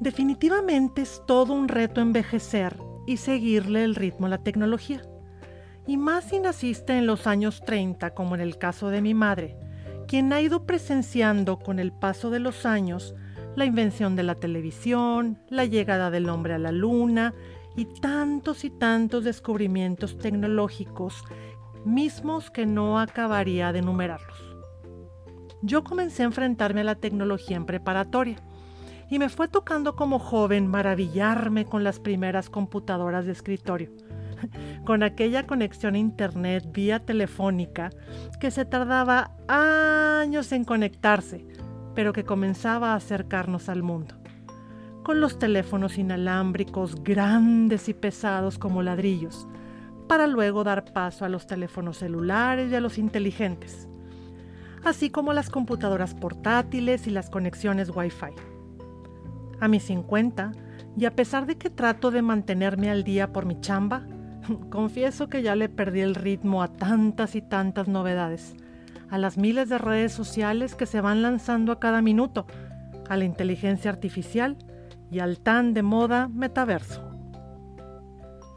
Definitivamente es todo un reto envejecer y seguirle el ritmo a la tecnología. Y más si naciste en los años 30, como en el caso de mi madre, quien ha ido presenciando con el paso de los años la invención de la televisión, la llegada del hombre a la luna y tantos y tantos descubrimientos tecnológicos, mismos que no acabaría de enumerarlos. Yo comencé a enfrentarme a la tecnología en preparatoria y me fue tocando como joven maravillarme con las primeras computadoras de escritorio, con aquella conexión a internet vía telefónica que se tardaba años en conectarse, pero que comenzaba a acercarnos al mundo, con los teléfonos inalámbricos grandes y pesados como ladrillos, para luego dar paso a los teléfonos celulares y a los inteligentes, así como las computadoras portátiles y las conexiones Wi-Fi a mis 50, y a pesar de que trato de mantenerme al día por mi chamba, confieso que ya le perdí el ritmo a tantas y tantas novedades, a las miles de redes sociales que se van lanzando a cada minuto, a la inteligencia artificial y al tan de moda metaverso.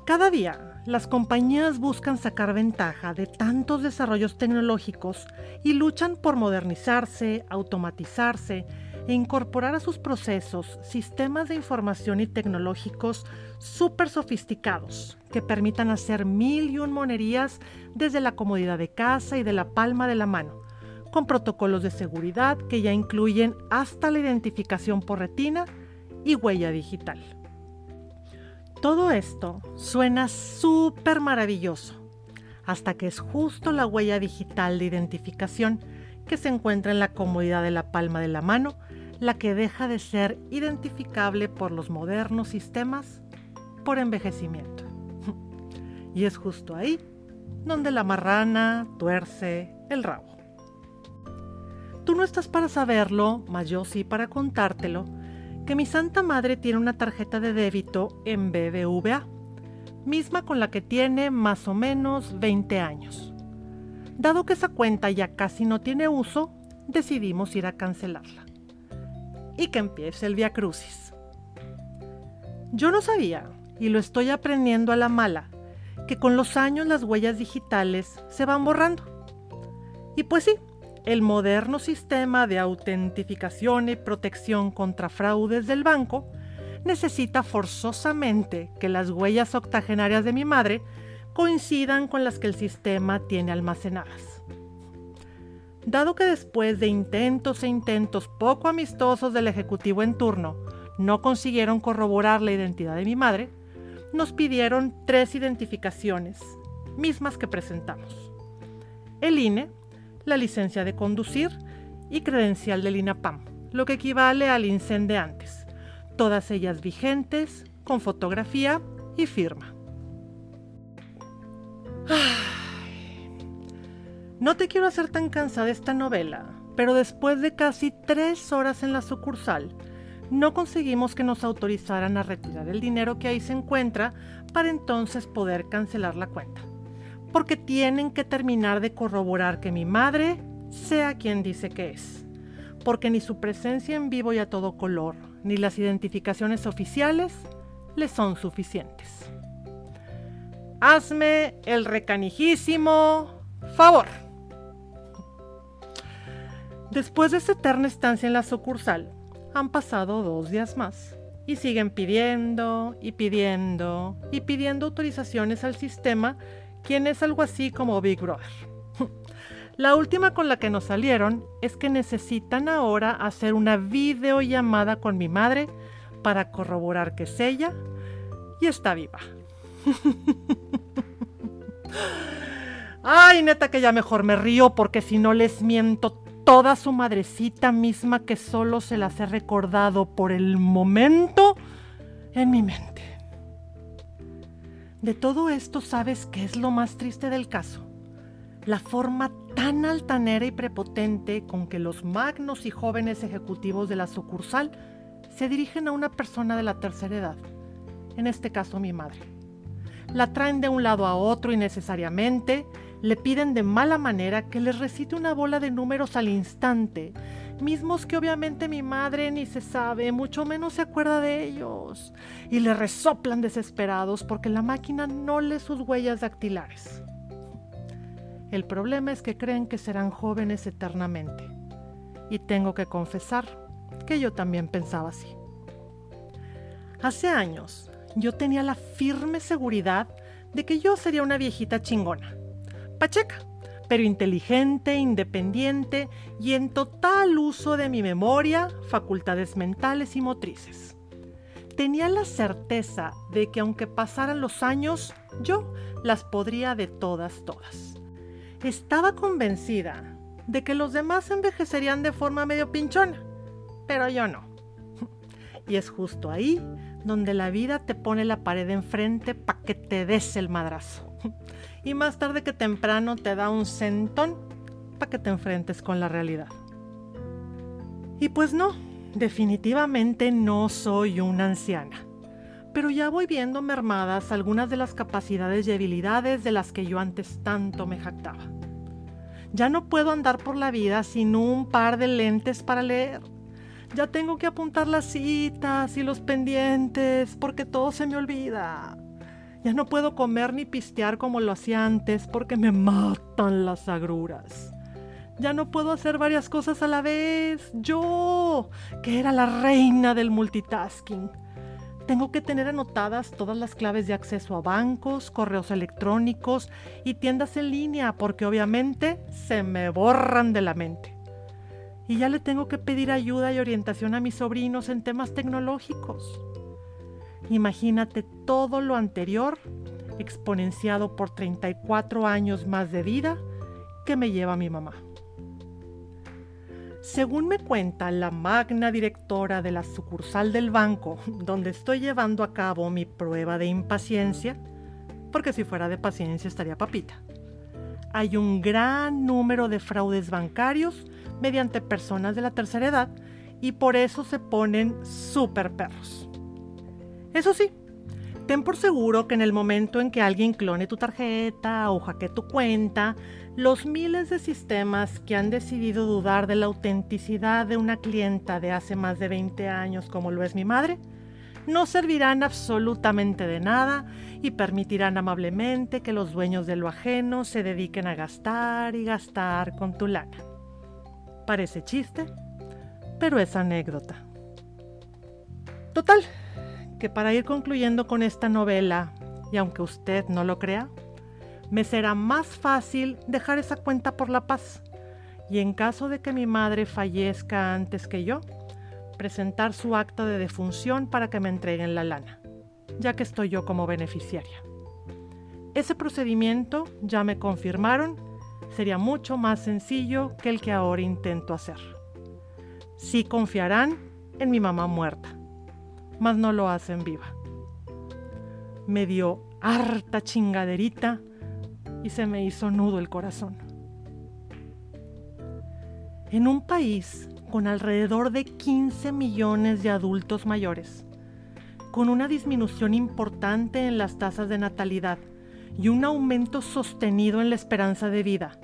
Cada día, las compañías buscan sacar ventaja de tantos desarrollos tecnológicos y luchan por modernizarse, automatizarse e incorporar a sus procesos sistemas de información y tecnológicos súper sofisticados que permitan hacer mil y un monerías desde la comodidad de casa y de la palma de la mano, con protocolos de seguridad que ya incluyen hasta la identificación por retina y huella digital. Todo esto suena súper maravilloso, hasta que es justo la huella digital de identificación que se encuentra en la comodidad de la palma de la mano la que deja de ser identificable por los modernos sistemas por envejecimiento. Y es justo ahí donde la marrana tuerce el rabo. Tú no estás para saberlo, mas yo sí para contártelo, que mi Santa Madre tiene una tarjeta de débito en BBVA, misma con la que tiene más o menos 20 años. Dado que esa cuenta ya casi no tiene uso, decidimos ir a cancelarla y que empiece el Via Crucis. Yo no sabía, y lo estoy aprendiendo a la mala, que con los años las huellas digitales se van borrando. Y pues sí, el moderno sistema de autentificación y protección contra fraudes del banco necesita forzosamente que las huellas octogenarias de mi madre coincidan con las que el sistema tiene almacenadas. Dado que después de intentos e intentos poco amistosos del Ejecutivo en turno no consiguieron corroborar la identidad de mi madre, nos pidieron tres identificaciones, mismas que presentamos. El INE, la licencia de conducir y credencial del INAPAM, lo que equivale al INCEN de antes, todas ellas vigentes, con fotografía y firma. No te quiero hacer tan cansada esta novela, pero después de casi tres horas en la sucursal, no conseguimos que nos autorizaran a retirar el dinero que ahí se encuentra para entonces poder cancelar la cuenta. Porque tienen que terminar de corroborar que mi madre sea quien dice que es. Porque ni su presencia en vivo y a todo color, ni las identificaciones oficiales le son suficientes. Hazme el recanijísimo favor. Después de esta eterna estancia en la sucursal, han pasado dos días más y siguen pidiendo y pidiendo y pidiendo autorizaciones al sistema, quien es algo así como Big Brother. La última con la que nos salieron es que necesitan ahora hacer una videollamada con mi madre para corroborar que es ella y está viva. Ay, neta que ya mejor me río porque si no les miento toda su madrecita misma que solo se las he recordado por el momento en mi mente. De todo esto, ¿sabes qué es lo más triste del caso? La forma tan altanera y prepotente con que los magnos y jóvenes ejecutivos de la sucursal se dirigen a una persona de la tercera edad, en este caso mi madre. La traen de un lado a otro innecesariamente, le piden de mala manera que les recite una bola de números al instante mismos que obviamente mi madre ni se sabe, mucho menos se acuerda de ellos, y le resoplan desesperados porque la máquina no lee sus huellas dactilares. El problema es que creen que serán jóvenes eternamente, y tengo que confesar que yo también pensaba así. Hace años yo tenía la firme seguridad de que yo sería una viejita chingona, pacheca, pero inteligente, independiente y en total uso de mi memoria, facultades mentales y motrices. Tenía la certeza de que aunque pasaran los años, yo las podría de todas, todas. Estaba convencida de que los demás envejecerían de forma medio pinchona, pero yo no. Y es justo ahí donde la vida te pone la pared enfrente para que te des el madrazo. Y más tarde que temprano te da un centón para que te enfrentes con la realidad. Y pues no, definitivamente no soy una anciana. Pero ya voy viendo mermadas algunas de las capacidades y habilidades de las que yo antes tanto me jactaba. Ya no puedo andar por la vida sin un par de lentes para leer ya tengo que apuntar las citas y los pendientes porque todo se me olvida. Ya no puedo comer ni pistear como lo hacía antes porque me matan las agruras. Ya no puedo hacer varias cosas a la vez. Yo, que era la reina del multitasking. Tengo que tener anotadas todas las claves de acceso a bancos, correos electrónicos y tiendas en línea porque obviamente se me borran de la mente y ya le tengo que pedir ayuda y orientación a mis sobrinos en temas tecnológicos. Imagínate todo lo anterior exponenciado por 34 años más de vida que me lleva mi mamá. Según me cuenta la magna directora de la sucursal del banco donde estoy llevando a cabo mi prueba de impaciencia, porque si fuera de paciencia estaría papita, hay un gran número de fraudes bancarios mediante personas de la tercera edad y por eso se ponen super perros. Eso sí, ten por seguro que en el momento en que alguien clone tu tarjeta o hackee tu cuenta, los miles de sistemas que han decidido dudar de la autenticidad de una clienta de hace más de 20 años como lo es mi madre, no servirán absolutamente de nada y permitirán amablemente que los dueños de lo ajeno se dediquen a gastar y gastar con tu lana. Parece chiste, pero es anécdota. Total, que para ir concluyendo con esta novela, y aunque usted no lo crea, me será más fácil dejar esa cuenta por la paz. Y en caso de que mi madre fallezca antes que yo, presentar su acta de defunción para que me entreguen la lana, ya que estoy yo como beneficiaria. Ese procedimiento, ya me confirmaron, sería mucho más sencillo que el que ahora intento hacer. Sí confiarán en mi mamá muerta, mas no lo hacen viva. Me dio harta chingaderita y se me hizo nudo el corazón. En un país con alrededor de 15 millones de adultos mayores, con una disminución importante en las tasas de natalidad y un aumento sostenido en la esperanza de vida,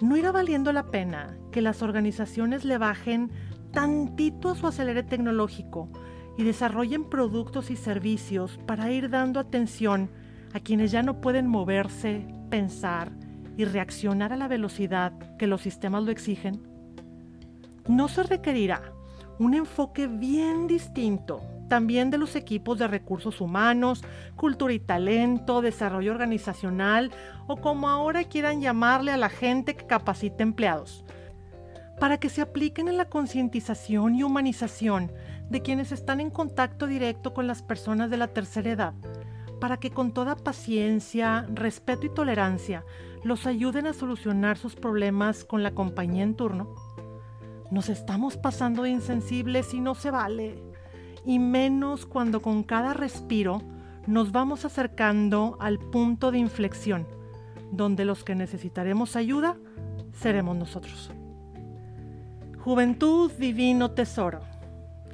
¿no irá valiendo la pena que las organizaciones le bajen tantito a su acelere tecnológico y desarrollen productos y servicios para ir dando atención a quienes ya no pueden moverse, pensar y reaccionar a la velocidad que los sistemas lo exigen? No se requerirá un enfoque bien distinto también de los equipos de recursos humanos, cultura y talento, desarrollo organizacional o como ahora quieran llamarle a la gente que capacita empleados, para que se apliquen en la concientización y humanización de quienes están en contacto directo con las personas de la tercera edad, para que con toda paciencia, respeto y tolerancia los ayuden a solucionar sus problemas con la compañía en turno. Nos estamos pasando de insensibles y no se vale y menos cuando con cada respiro nos vamos acercando al punto de inflexión, donde los que necesitaremos ayuda seremos nosotros. Juventud, divino tesoro,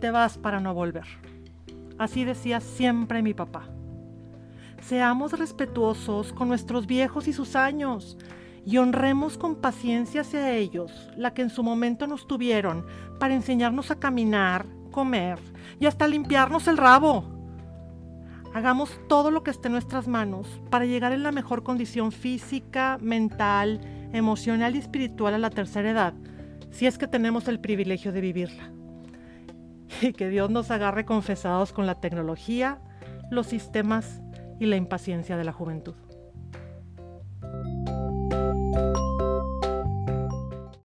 te vas para no volver. Así decía siempre mi papá. Seamos respetuosos con nuestros viejos y sus años, y honremos con paciencia hacia ellos la que en su momento nos tuvieron para enseñarnos a caminar, comer y hasta limpiarnos el rabo. Hagamos todo lo que esté en nuestras manos para llegar en la mejor condición física, mental, emocional y espiritual a la tercera edad, si es que tenemos el privilegio de vivirla. Y que Dios nos agarre confesados con la tecnología, los sistemas y la impaciencia de la juventud.